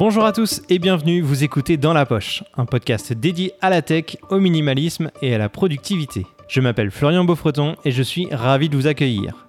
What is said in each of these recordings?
Bonjour à tous et bienvenue, vous écoutez Dans la Poche, un podcast dédié à la tech, au minimalisme et à la productivité. Je m'appelle Florian Beaufreton et je suis ravi de vous accueillir.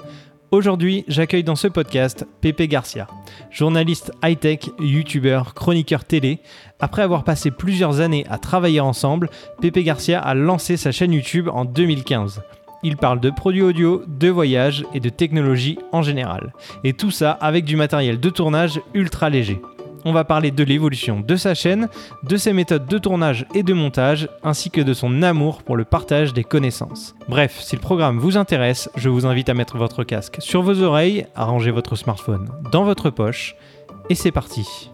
Aujourd'hui, j'accueille dans ce podcast Pepe Garcia, journaliste high-tech, youtubeur, chroniqueur télé. Après avoir passé plusieurs années à travailler ensemble, Pepe Garcia a lancé sa chaîne YouTube en 2015. Il parle de produits audio, de voyages et de technologie en général. Et tout ça avec du matériel de tournage ultra léger. On va parler de l'évolution de sa chaîne, de ses méthodes de tournage et de montage, ainsi que de son amour pour le partage des connaissances. Bref, si le programme vous intéresse, je vous invite à mettre votre casque sur vos oreilles, à ranger votre smartphone dans votre poche, et c'est parti.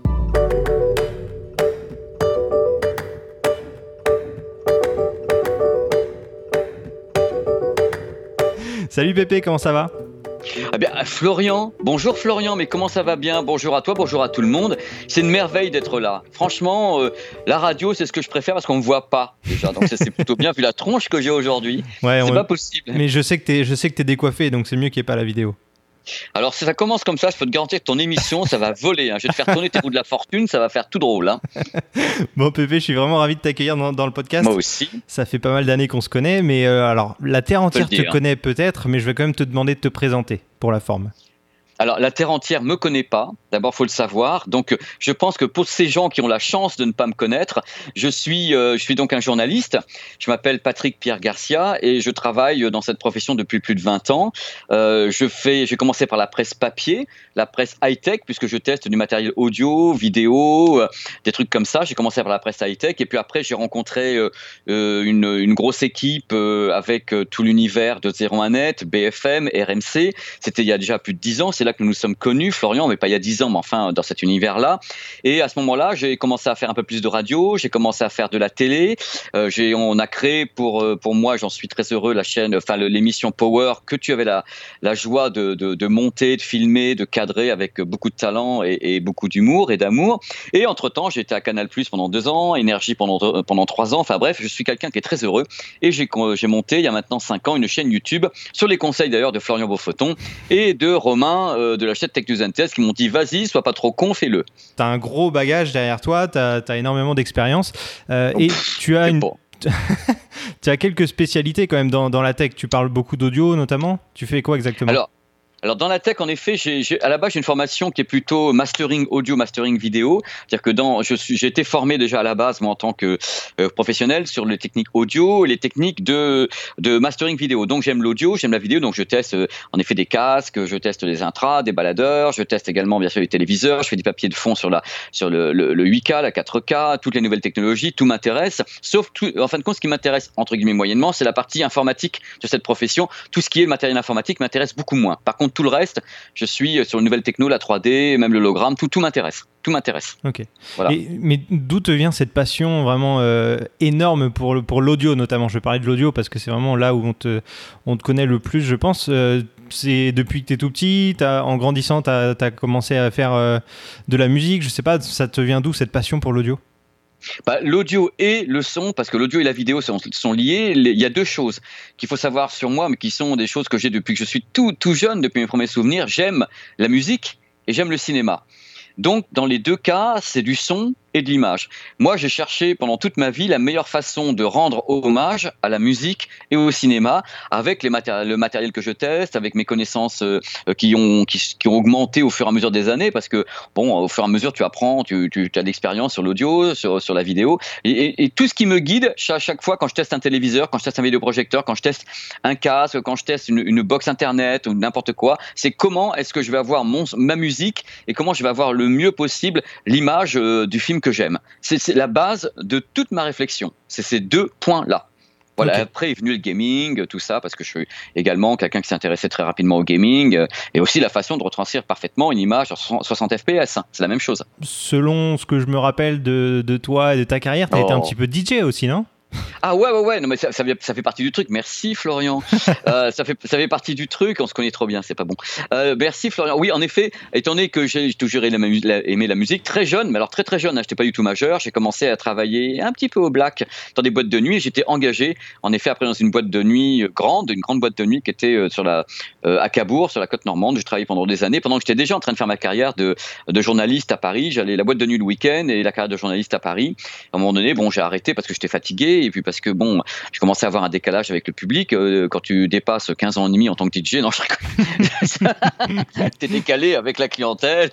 Salut Pépé, comment ça va? Eh bien, Florian, bonjour Florian, mais comment ça va bien? Bonjour à toi, bonjour à tout le monde. C'est une merveille d'être là. Franchement, euh, la radio, c'est ce que je préfère parce qu'on ne me voit pas déjà. Donc c'est plutôt bien vu la tronche que j'ai aujourd'hui. Ouais, c'est pas possible. Mais je sais que tu es, es décoiffé, donc c'est mieux qu'il n'y ait pas la vidéo. Alors, si ça commence comme ça, je peux te garantir que ton émission, ça va voler. Hein. Je vais te faire tourner tes roues de la fortune, ça va faire tout drôle. Hein. bon, Pépé, je suis vraiment ravi de t'accueillir dans, le podcast. Moi aussi. Ça fait pas mal d'années qu'on se connaît, mais euh, alors, la Terre entière te connaît peut-être, mais je vais quand même te demander de te présenter pour la forme. Alors, la Terre entière me connaît pas. D'abord, faut le savoir. Donc, je pense que pour ces gens qui ont la chance de ne pas me connaître, je suis, euh, je suis donc un journaliste. Je m'appelle Patrick Pierre Garcia et je travaille dans cette profession depuis plus de 20 ans. Euh, je fais, j'ai commencé par la presse papier, la presse high-tech, puisque je teste du matériel audio, vidéo, euh, des trucs comme ça. J'ai commencé par la presse high-tech et puis après, j'ai rencontré une, une, grosse équipe avec tout l'univers de 01net, BFM, RMC. C'était il y a déjà plus de 10 ans. Là que nous nous sommes connus, Florian, mais pas il y a dix ans, mais enfin dans cet univers-là. Et à ce moment-là, j'ai commencé à faire un peu plus de radio, j'ai commencé à faire de la télé. Euh, on a créé pour euh, pour moi, j'en suis très heureux, la chaîne, enfin l'émission Power que tu avais la la joie de, de, monter, de filmer, de cadrer avec beaucoup de talent et, beaucoup d'humour et d'amour. Et entre temps, j'étais à Canal Plus pendant deux ans, Énergie pendant pendant trois ans. Enfin bref, je suis quelqu'un qui est très heureux et j'ai j'ai monté il y a maintenant cinq ans une chaîne YouTube sur les conseils d'ailleurs de Florian Beaufoton et de Romain euh, de la chaîne Tech News Test qui m'ont dit vas-y, sois pas trop con, fais-le. Tu as un gros bagage derrière toi, tu as, énormément d'expérience euh, et tu as une. tu as quelques spécialités quand même dans, dans, la tech. Tu parles beaucoup d'audio notamment. Tu fais quoi exactement? Alors, alors dans la tech, en effet, à la base j'ai une formation qui est plutôt mastering audio, mastering vidéo, c'est-à-dire que dans, j'ai été formé déjà à la base moi en tant que euh, professionnel sur les techniques audio les techniques de de mastering vidéo. Donc j'aime l'audio, j'aime la vidéo, donc je teste euh, en effet des casques, je teste des intras, des baladeurs, je teste également bien sûr les téléviseurs, je fais du papier de fond sur la sur le, le, 8K, la 4K, toutes les nouvelles technologies, tout m'intéresse. Sauf en fin de compte, ce qui m'intéresse entre guillemets moyennement, c'est la partie informatique de cette profession. Tout ce qui est matériel informatique m'intéresse beaucoup moins. Par contre tout le reste, je suis sur une nouvelle techno, la 3D, même l'hologramme, tout, tout m'intéresse. Tout m'intéresse. Ok. mais d'où te vient cette passion vraiment euh, énorme pour, pour l'audio, notamment? Je vais parler de l'audio parce que c'est vraiment là où on te, on te connaît le plus, je pense. Euh, c'est depuis que tu es tout petit, as, en grandissant, tu as, commencé à faire euh, de la musique. Je sais pas, ça te vient d'où cette passion pour l'audio? Bah, l'audio et le son, parce que l'audio et la vidéo sont, liés, il y a deux choses qu'il faut savoir sur moi, mais qui sont des choses que j'ai depuis que je suis tout jeune, depuis mes premiers souvenirs. J'aime la musique et j'aime le cinéma. Donc, dans les deux cas, c'est du son de l'image. Moi, j'ai cherché pendant toute ma vie la meilleure façon de rendre hommage à la musique et au cinéma avec le matériel que je teste, avec mes connaissances euh, qui, ont, qui, ont augmenté au fur et à mesure des années, parce que, bon, au fur et à mesure, tu apprends, tu, as de l'expérience sur l'audio, sur, la vidéo, et, tout ce qui me guide à chaque fois quand je teste un téléviseur, quand je teste un vidéoprojecteur, quand je teste un casque, quand je teste une, une box internet ou n'importe quoi, c'est comment est-ce que je vais avoir mon, ma musique et comment je vais avoir le mieux possible l'image euh, du film que j'aime. C'est la base de toute ma réflexion. C'est ces deux points-là. Voilà, après est venu le gaming, tout ça, parce que je suis également quelqu'un qui s'intéressait très rapidement au gaming, euh, et aussi la façon de retranscrire parfaitement une image sur 60 fps, c'est la même chose. Selon ce que je me rappelle de, toi et de ta carrière, tu as été un oh. petit peu DJ aussi, non? Ah ouais, ouais, ouais, non, mais ça, ça, fait partie du truc. Merci Florian. euh, ça, fait, ça fait partie du truc. On se connaît trop bien, c'est pas bon. Euh, merci Florian. Oui, en effet, étant donné que j'ai toujours aimé la, musique, très jeune, mais alors très très jeune, hein, j'étais pas du tout majeur, j'ai commencé à travailler un petit peu au black dans des boîtes de nuit. J'étais engagé, en effet, après dans une boîte de nuit euh, grande, une grande boîte de nuit qui était sur la, euh, à Cabourg, sur la côte normande. Je travaillais pendant des années, pendant que j'étais déjà en train de faire ma carrière de, de journaliste à Paris. J'allais la boîte de nuit le week-end et la carrière de journaliste à Paris. À un moment donné, bon, j'ai arrêté parce que j'étais fatigué et puis parce que bon, je commençais à avoir un décalage avec le public. Euh, quand tu dépasses 15 ans et demi en tant que DJ, non, je t'es décalé avec la clientèle.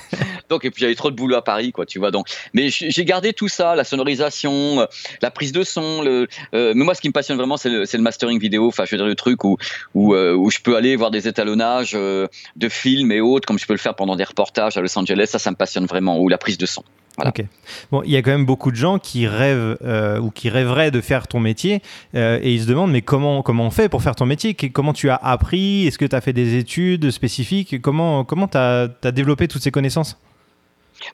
donc, et puis j'avais trop de boulot à Paris, quoi, tu vois. Donc, mais j'ai gardé tout ça, la sonorisation, euh, la prise de son. Euh, mais moi, ce qui me passionne vraiment, c'est le, mastering vidéo. Enfin, je veux dire, le truc où, où je peux aller voir des étalonnages de films et autres, comme je peux le faire pendant des reportages à Los Angeles. Ça, ça me passionne vraiment. Ou la prise de son. Ok. Bon, il y a quand même beaucoup de gens qui rêvent euh, ou qui rêveraient de faire ton métier euh, et ils se demandent mais comment comment on fait pour faire ton métier? Comment tu as appris? Est-ce que tu as fait des études spécifiques? Comment comment tu as, as développé toutes ces connaissances?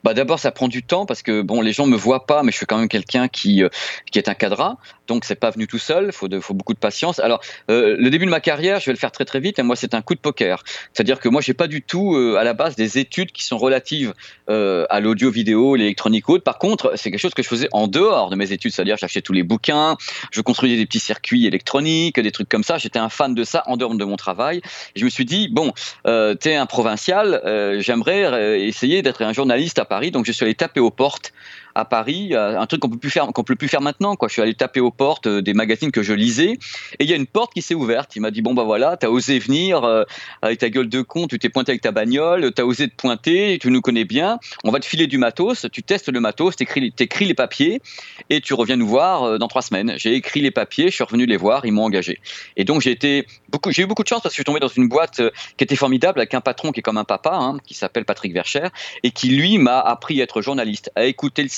Bah d'abord ça prend du temps parce que bon les gens me voient pas mais je suis quand même quelqu'un qui euh, qui est un cadra donc c'est pas venu tout seul, faut de, faut beaucoup de patience. Alors euh, le début de ma carrière, je vais le faire très très vite et moi c'est un coup de poker. C'est-à-dire que moi j'ai pas du tout euh, à la base des études qui sont relatives à l'audio vidéo, l'électronique autre. Par contre, c'est quelque chose que je faisais en dehors de mes études, c'est-à-dire j'achetais tous les bouquins, je construisais des petits circuits électroniques, des trucs comme ça. J'étais un fan de ça en dehors de mon travail. Et je me suis dit bon, euh, t'es un provincial, j'aimerais essayer d'être un journaliste à Paris, donc je suis allé taper aux portes à Paris, un truc qu'on peut plus faire, qu'on peut plus faire maintenant. Je suis allé taper aux portes euh, des magazines que je lisais, et il y a une porte qui s'est ouverte. Il m'a dit bon bah voilà, t'as osé venir euh, avec ta gueule de con, tu t'es pointé avec ta bagnole, t'as osé te pointer, tu nous connais bien. On va te filer du matos, tu testes le matos, t'écris, t'écris les papiers, et tu reviens nous voir euh, dans trois semaines. J'ai écrit les papiers, je suis revenu les voir, ils m'ont engagé. Et donc j'ai eu beaucoup de chance parce que je suis tombé dans une boîte qui était formidable avec un patron qui est comme un papa, hein, qui s'appelle Patrick Vercher, et qui lui m'a appris à être journaliste, à écouter le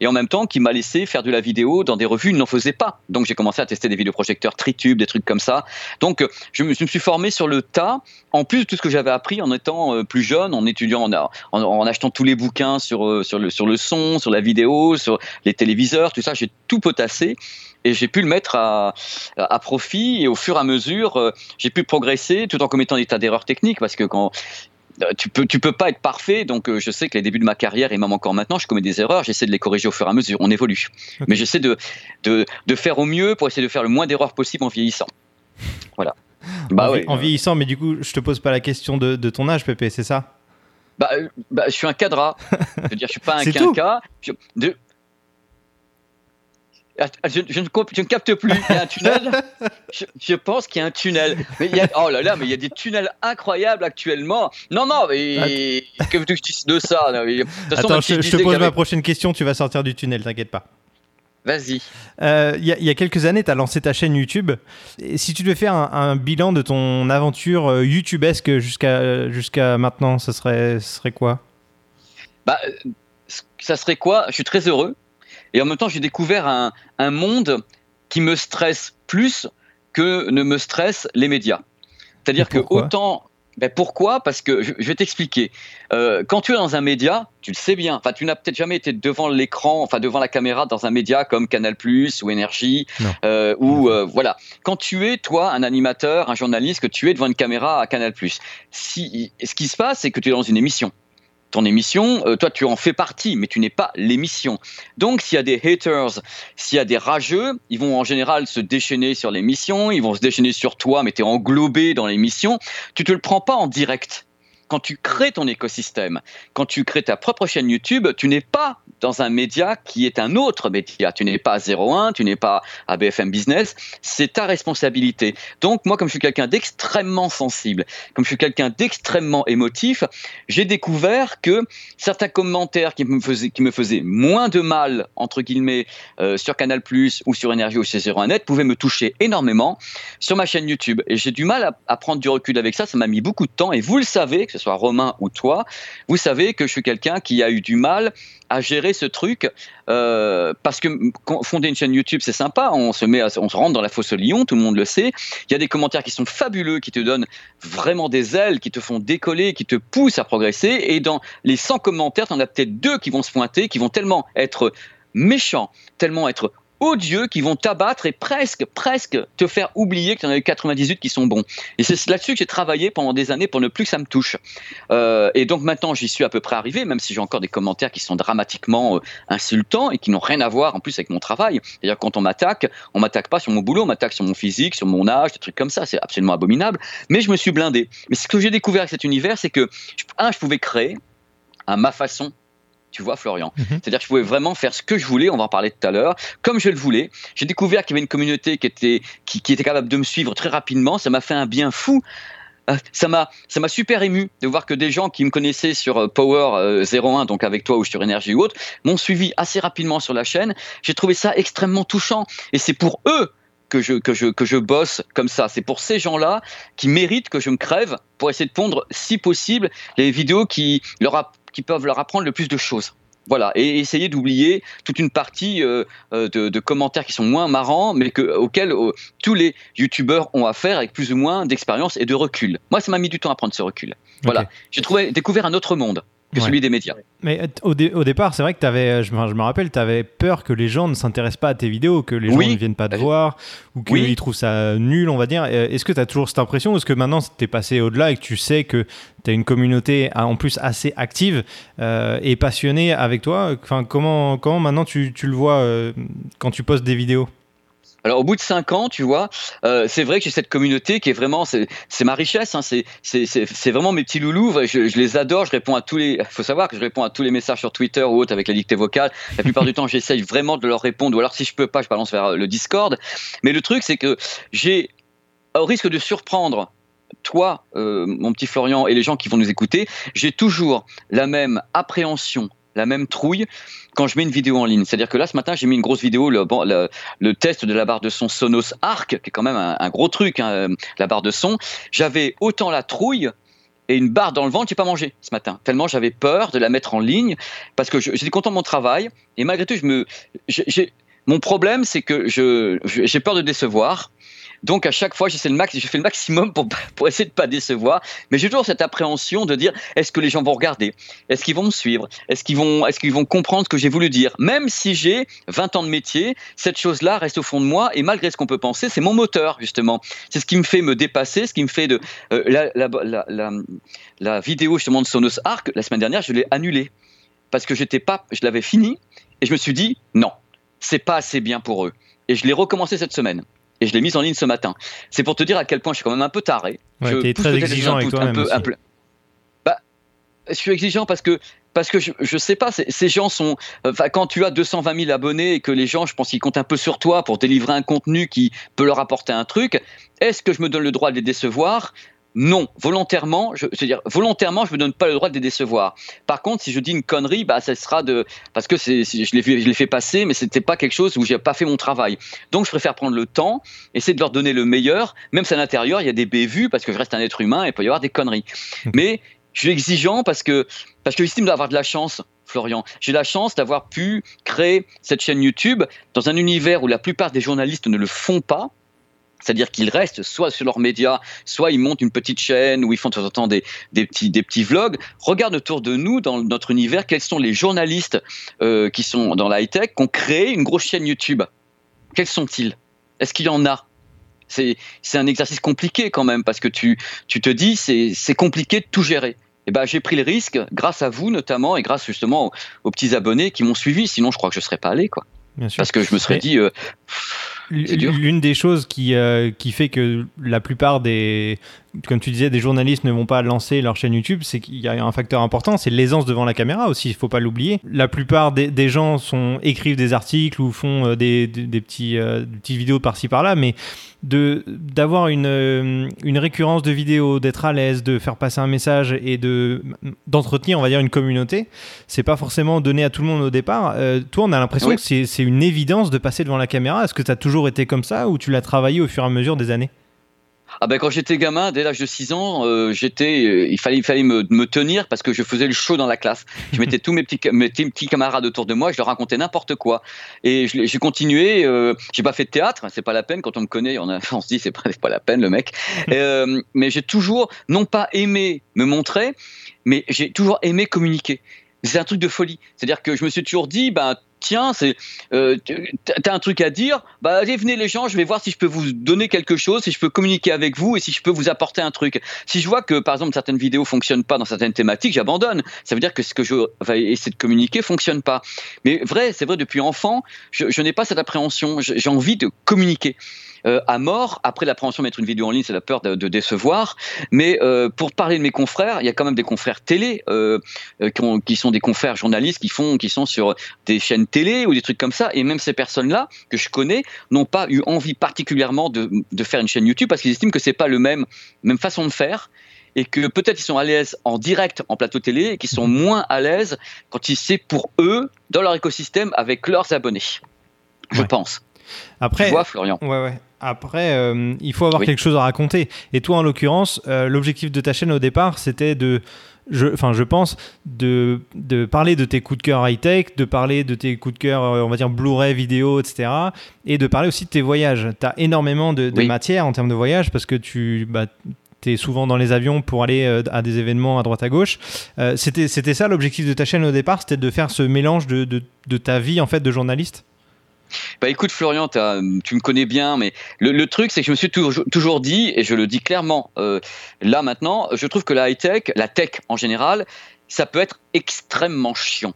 et en même temps qui m'a laissé faire de la vidéo dans des revues, il n'en faisait pas. Donc j'ai commencé à tester des vidéoprojecteurs Tritube, des trucs comme ça. Donc je me, suis formé sur le tas, en plus de tout ce que j'avais appris en étant euh, plus jeune, en étudiant, en, achetant tous les bouquins sur, euh, sur, le, son, sur la vidéo, sur les téléviseurs, tout ça, j'ai tout potassé. Et j'ai pu le mettre à, profit. Et au fur et à mesure euh, j'ai pu progresser tout en commettant des tas d'erreurs techniques. Parce que quand tu peux, tu peux pas être parfait. Donc, euh, je sais que les débuts de ma carrière et même encore maintenant, je commets des erreurs. J'essaie de les corriger au fur et à mesure. On évolue. Mais j'essaie de, de, de, faire au mieux pour essayer de faire le moins d'erreurs possible en vieillissant. Voilà. Bah, en, en vieillissant, mais du coup, je te pose pas la question de, de ton âge, Pépé, c'est ça? Bah, euh, bah, je suis un cadra. je veux dire, je suis pas un quinca. de, ah, je, je, ne, capte plus. Il y a un tunnel. je, pense qu'il y a un tunnel. Mais il y a, oh là là, mais il y a des tunnels incroyables actuellement. Non, non, mais que veux-tu que je dise de ça Attends, je, te pose ma prochaine question. Tu vas sortir du tunnel, t'inquiète pas. Vas-y. Euh, il y, a quelques années, tu as lancé ta chaîne YouTube. Et si tu devais faire un, bilan de ton aventure euh, YouTubesque jusqu'à jusqu'à maintenant, ce serait, ce serait quoi? Bah, Ça serait quoi? Je suis très heureux et en même temps, j'ai découvert un, un, monde qui me stresse plus que ne me stressent les médias. C'est-à-dire que autant. Ben pourquoi? Parce que je, vais t'expliquer. Euh, quand tu es dans un média, tu le sais bien. Enfin, tu n'as peut-être jamais été devant l'écran, enfin devant la caméra dans un média comme Canal+ ou Énergie, euh, ou euh, voilà. Quand tu es toi un animateur, un journaliste, que tu es devant une caméra à Canal+, si ce qui se passe, c'est que tu es dans une émission ton émission, euh, toi tu en fais partie, mais tu n'es pas l'émission. Donc s'il y a des haters, s'il y a des rageux, ils vont en général se déchaîner sur l'émission, ils vont se déchaîner sur toi, mais tu es englobé dans l'émission, tu te le prends pas en direct quand tu crées ton écosystème, quand tu crées ta propre chaîne YouTube, tu n'es pas dans un média qui est un autre média. Tu n'es pas à 01, tu n'es pas à BFM Business. C'est ta responsabilité. Donc, moi, comme je suis quelqu'un d'extrêmement sensible, comme je suis quelqu'un d'extrêmement émotif, j'ai découvert que certains commentaires qui me faisaient, qui me faisaient moins de mal, entre guillemets, euh, sur Canal ou sur Énergie ou chez 01net, pouvaient me toucher énormément sur ma chaîne YouTube. Et j'ai du mal à, prendre du recul avec ça. Ça m'a mis beaucoup de temps. Et vous le savez, que ce soit Romain ou toi, vous savez que je suis quelqu'un qui a eu du mal à gérer ce truc euh, parce que fonder une chaîne YouTube c'est sympa, on se met, on se rentre dans la fosse au lion, tout le monde le sait. Il y a des commentaires qui sont fabuleux, qui te donnent vraiment des ailes, qui te font décoller, qui te poussent à progresser. Et dans les 100 commentaires, tu en as peut-être deux qui vont se pointer, qui vont tellement être méchants, tellement être odieux qui vont t'abattre et presque, presque te faire oublier que tu en as eu 98 qui sont bons. Et c'est là-dessus que j'ai travaillé pendant des années pour ne plus que ça me touche. Euh, et donc maintenant, j'y suis à peu près arrivé, même si j'ai encore des commentaires qui sont dramatiquement euh, insultants et qui n'ont rien à voir en plus avec mon travail. C'est-à-dire quand on m'attaque, on m'attaque pas sur mon boulot, on m'attaque sur mon physique, sur mon âge, des trucs comme ça. C'est absolument abominable. Mais je me suis blindé. Mais ce que j'ai découvert avec cet univers, c'est que un, je pouvais créer à ma façon tu vois, Florian. Mhm. C'est-à-dire que je pouvais vraiment faire ce que je voulais, on va en parler tout à l'heure, comme je le voulais. J'ai découvert qu'il y avait une communauté qui était, qui, était capable de me suivre très rapidement. Ça m'a fait un bien fou. Euh, ça m'a, ça m'a super ému de voir que des gens qui me connaissaient sur euh, Power 01, euh, donc avec toi ou sur Énergie ou autre, m'ont suivi assez rapidement sur la chaîne. J'ai trouvé ça extrêmement touchant. Et c'est pour eux que je, que, je, que je bosse comme ça. C'est pour ces gens-là qui méritent que je me crève pour essayer de pondre, si possible, les vidéos qui leur, qui peuvent leur apprendre le plus de choses. Voilà, et essayer d'oublier toute une partie euh, euh, de, commentaires qui sont moins marrants, mais que, auxquels euh, tous les youtubeurs ont affaire avec plus ou moins d'expérience et de recul. Moi, ça m'a mis du temps à prendre ce recul. Voilà, j'ai trouvé découvert un autre monde que celui des médias. Mais au, départ, c'est vrai que tu avais, je me, rappelle, tu avais peur que les gens ne s'intéressent pas à tes vidéos, que les gens ne viennent pas te voir, ou qu'ils trouvent ça nul, on va dire. Est-ce que tu as toujours cette impression, ou est-ce que maintenant tu es passé au-delà et que tu sais que tu as une communauté en plus assez active euh, et passionnée avec toi? Enfin, comment, comment maintenant tu, tu le vois euh, quand tu postes des vidéos? Alors au bout de cinq ans, tu vois, euh, c'est vrai que j'ai cette communauté qui est vraiment, c'est ma richesse, hein, c'est vraiment mes petits loulous. Je, les adore, je réponds à tous les. Faut savoir que je réponds à tous les messages sur Twitter ou autre avec la dictée vocale. La plupart du temps, j'essaye vraiment de leur répondre, ou alors si je peux pas, je balance vers le Discord. Mais le truc, c'est que j'ai, au risque de surprendre toi, euh, mon petit Florian, et les gens qui vont nous écouter, j'ai toujours la même appréhension, la même trouille quand je mets une vidéo en ligne. C'est-à-dire que là, ce matin, j'ai mis une grosse vidéo, le, test de la barre de son Sonos Arc, qui est quand même un, gros truc, hein, la barre de son. J'avais autant la trouille et une barre dans le ventre, j'ai pas mangé ce matin. Tellement j'avais peur de la mettre en ligne parce que j'étais content de mon travail et malgré tout, je me, mon problème, c'est que j'ai peur de décevoir. Donc à chaque fois, j'essaie le max, je fais le maximum pour, essayer de pas décevoir. Mais j'ai toujours cette appréhension de dire est-ce que les gens vont regarder? Est-ce qu'ils vont me suivre? Est-ce qu'ils vont, est-ce qu'ils vont comprendre ce que j'ai voulu dire? Même si j'ai 20 ans de métier, cette chose-là reste au fond de moi et malgré ce qu'on peut penser, c'est mon moteur justement. C'est ce qui me fait me dépasser, ce qui me fait de euh, la, la, la, la, vidéo justement de Sonos Arc la semaine dernière, je l'ai annulée parce que j'étais pas, je l'avais fini et je me suis dit non, c'est pas assez bien pour eux. Et je l'ai recommencé cette semaine et je l'ai mise en ligne ce matin. C'est pour te dire à quel point je suis quand même un peu taré. Ouais, je très exigeant avec toi-même. Bah, je suis exigeant parce que parce que je, je sais pas, ces gens sont. Enfin, quand tu as 220 000 abonnés et que les gens, je pense qu'ils comptent un peu sur toi pour délivrer un contenu qui peut leur apporter un truc, est-ce que je me donne le droit de les décevoir? Non, volontairement, je, veux dire, volontairement, je me donne pas le droit de les décevoir. Par contre, si je dis une connerie, bah, ça sera de, parce que c'est, je l'ai je l'ai fait passer, mais c'était pas quelque chose où j'ai pas fait mon travail. Donc, je préfère prendre le temps, essayer de leur donner le meilleur, même si à l'intérieur il y a des bévues, parce que je reste un être humain et il peut y avoir des conneries. Mais je suis exigeant parce que, parce que j'estime d'avoir de la chance. Florian. J'ai la chance d'avoir pu créer cette chaîne YouTube dans un univers où la plupart des journalistes ne le font pas. C'est-à-dire qu'ils restent soit sur leurs médias, soit ils montent une petite chaîne où ils font de temps en temps des, petits, des petits vlogs. Regarde autour de nous, dans notre univers, quels sont les journalistes euh, qui sont dans la high-tech, qui ont créé une grosse chaîne YouTube. Quels sont-ils? Est-ce qu'il y en a? C'est, un exercice compliqué quand même, parce que tu, tu te dis, c'est, c'est compliqué de tout gérer. Et eh ben, j'ai pris le risque, grâce à vous notamment, et grâce justement aux, petits abonnonnés qui m'ont suivi, sinon je crois que je ne serais pas allé. Quoi. Parce que je me serais dit... Euh, L'une des choses qui, euh, qui fait que la plupart des, comme tu disais, des journalistes ne vont pas lancer leur chaîne YouTube, c'est qu'il y a un facteur important, c'est l'aisance devant la caméra aussi, il faut pas l'oublier. La plupart des, gens sont, écrivent des articles ou font euh, des, des, petits, euh, des petites vidéos par-ci par-là, mais de d'avoir une, euh, une récurrence de vidéos, d'être à l'aise, de faire passer un message et de d'entretenir, on va dire, une communauté, c'est pas forcément donné à tout le monde au départ. toi, on a l'impression que c'est une évidence de passer devant la caméra. Est-ce que tu as toujours été comme ça ou tu l'as travaillé au fur et à mesure des années? Ah ben quand j'étais gamin, dès l'âge de 6 ans, euh, j'étais, euh, il fallait, il fallait me, me, tenir parce que je faisais le show dans la classe. Je mettais tous mes petits, mes petits camarades autour de moi, je leur racontais n'importe quoi. Et j'ai continué. Euh, j'ai pas fait de théâtre, c'est pas la peine. Quand on me connaît, on, a, on se dit c'est pas, pas la peine le mec. Euh, mais j'ai toujours non pas aimé me montrer, mais j'ai toujours aimé communiquer. C'est un truc de folie. C'est-à-dire que je me suis toujours dit, ben tiens, c'est, euh, t'as un truc à dire, bah allez venez les gens, je vais voir si je peux vous donner quelque chose, si je peux communiquer avec vous et si je peux vous apporter un truc. Si je vois que par exemple certaines vidéos fonctionnent pas dans certaines thématiques, j'abandonne. Ça veut dire que ce que je vais essayer de communiquer fonctionne pas. Mais vrai, c'est vrai depuis enfant, je, je n'ai pas cette appréhension. J'ai envie de communiquer. Euh, à mort. Après l'appréhension de mettre une vidéo en ligne, c'est la peur de, décevoir. Mais euh, pour parler de mes confrères, il y a quand même des confrères télé euh, qui, sont des confrères journalistes qui font, qui sont sur des chaînes télé ou des trucs comme ça. Et même ces personnes-là que je connais n'ont pas eu envie particulièrement de, faire une chaîne YouTube parce qu'ils estiment que c'est pas le même même façon de faire et que peut-être ils sont à l'aise en direct en plateau télé et qu'ils sont mhm. moins à l'aise quand c'est pour eux dans leur écosystème avec leurs abonnés. Je pense. Après, tu vois, Florian. Ouais, ouais. Après, euh, il faut avoir quelque chose à raconter. Et toi, en l'occurrence, euh, l'objectif de ta chaîne au départ, c'était de, je, enfin, je pense, de, de, parler de tes coups de cœur high-tech, de parler de tes coups de cœur, euh, on va dire Blu-ray, vidéo, etc. Et de parler aussi de tes voyages. Tu as énormément de, matière en termes de voyages parce que tu. Bah, es souvent dans les avions pour aller à des événements à droite à gauche. c'était, c'était ça l'objectif de ta chaîne au départ, c'était de faire ce mélange de, de, de ta vie en fait de journaliste? Bah écoute Florian, tu me connais bien, mais le, truc c'est que je me suis toujours, dit, et je le dis clairement euh, là maintenant, je trouve que la high-tech, la tech en général, ça peut être extrêmement chiant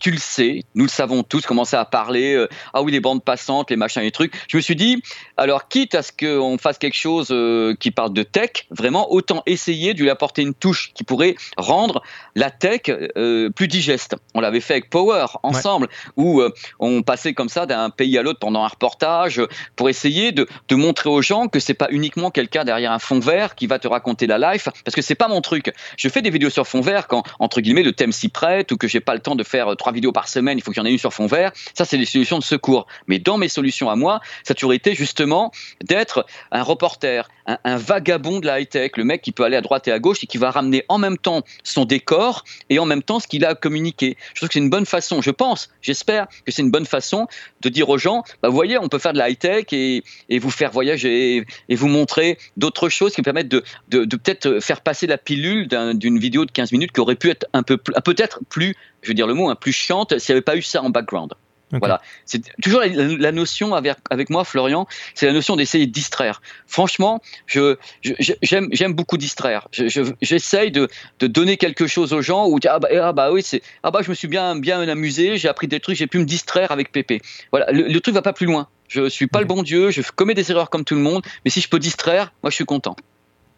tu le sais, nous le savons tous, commencer à parler, euh, ah oui, les bandes passantes, les machins, les trucs. Je me suis dit, alors quitte à ce qu'on fasse quelque chose euh, qui parle de tech, vraiment, autant essayer de lui apporter une touche qui pourrait rendre la tech euh, plus digeste. On l'avait fait avec Power ensemble, où on passait comme ça d'un pays à l'autre pendant un reportage pour essayer de, de montrer aux gens que c'est pas uniquement quelqu'un derrière un fond vert qui va te raconter la life, parce que c'est pas mon truc. Je fais des vidéos sur fond vert quand, entre guillemets, le thème s'y prête ou que j'ai pas le temps de faire trois vidéos par semaine, il faut qu'il y en ait une sur fond vert. Ça, c'est des solutions de secours. Mais dans mes solutions à moi, ça a toujours été justement d'être un reporter, un, vagabond de la high-tech, le mec qui peut aller à droite et à gauche et qui va ramener en même temps son décor et en même temps ce qu'il a à communiquer. Je trouve que c'est une bonne façon, je pense, j'espère que c'est une bonne façon de dire aux gens, bah, vous voyez, on peut faire de la high-tech et, et, vous faire voyager et, vous montrer d'autres choses qui permettent de, de, de peut-être faire passer la pilule d'une vidéo de 15 minutes qui aurait pu être un peu peut-être plus je veux dire le mot, un plus chiante s'il n'y avait pas eu ça en background. Voilà, c'est toujours la, notion avec, avec, moi, Florian, c'est la notion d'essayer de distraire. Franchement, je, j'aime, j'aime beaucoup distraire. j'essaye de, de, donner quelque chose aux gens où ah bah, ah bah oui, c'est ah bah je me suis bien bien amusé, j'ai appris des trucs, j'ai pu me distraire avec Pépé. Voilà, le, le truc va pas plus loin. Je suis pas le bon Dieu, je commets des erreurs comme tout le monde, mais si je peux distraire, moi je suis content.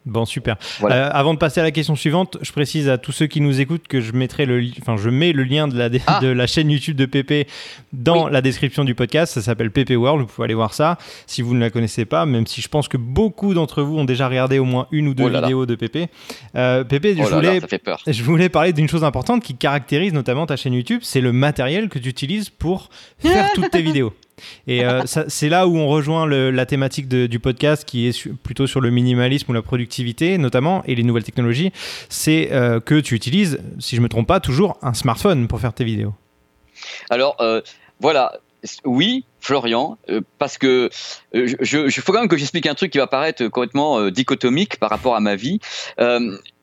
Bon, super. Euh, avant de passer à la question suivante, je précise à tous ceux qui nous écoutent que je mettrai le, enfin, je mets le lien de la, ah. de la chaîne YouTube de Pépé dans la description du podcast. Ça s'appelle Pépé World. Vous pouvez aller voir ça si vous ne la connaissez pas, même si je pense que beaucoup d'entre vous ont déjà regardé au moins une ou deux oh vidéos de Pépé. Euh, Pépé, je, oh voulais, je voulais parler d'une chose importante qui caractérise notamment ta chaîne YouTube, c'est le matériel que tu utilises pour faire toutes tes vidéos. Et euh, c'est là où on rejoint la thématique du podcast qui est plutôt sur le minimalisme ou la productivité notamment et les nouvelles technologies. C'est euh, que tu utilises, si je me trompe pas, toujours un smartphone pour faire tes vidéos. Alors euh, voilà, oui, Florian, parce que je, faut quand même que j'explique un truc qui va paraître complètement dichotomique par rapport à ma vie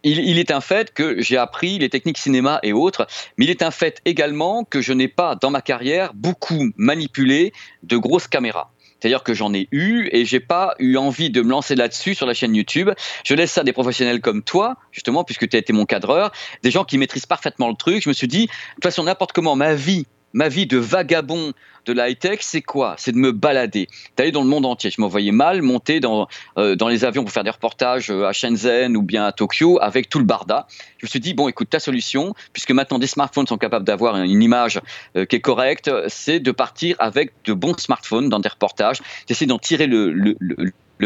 il, est un fait que j'ai appris les techniques cinéma et autres, mais il est un fait également que je n'ai pas, dans ma carrière, beaucoup manipulé de grosses caméras. C'est-à-dire que j'en ai eu et j'ai pas eu envie de me lancer là-dessus sur la chaîne YouTube. Je laisse ça à des professionnels comme toi, justement, puisque tu as été mon cadreur, des gens qui maîtrisent parfaitement le truc. Je me suis dit, de toute façon, n'importe comment, ma vie ma vie de vagabond de la high-tech, c'est quoi? C'est de me balader, d'aller dans le monde entier. Je m'envoyais mal monter dans, euh, dans les avions pour faire des reportages euh, à Shenzhen ou bien à Tokyo avec tout le barda. Je me suis dit, bon, écoute, ta solution, puisque maintenant des smartphones sont capables d'avoir une image euh, qui est correcte, c'est de partir avec de bons smartphones dans des reportages, d'essayer d'en tirer le,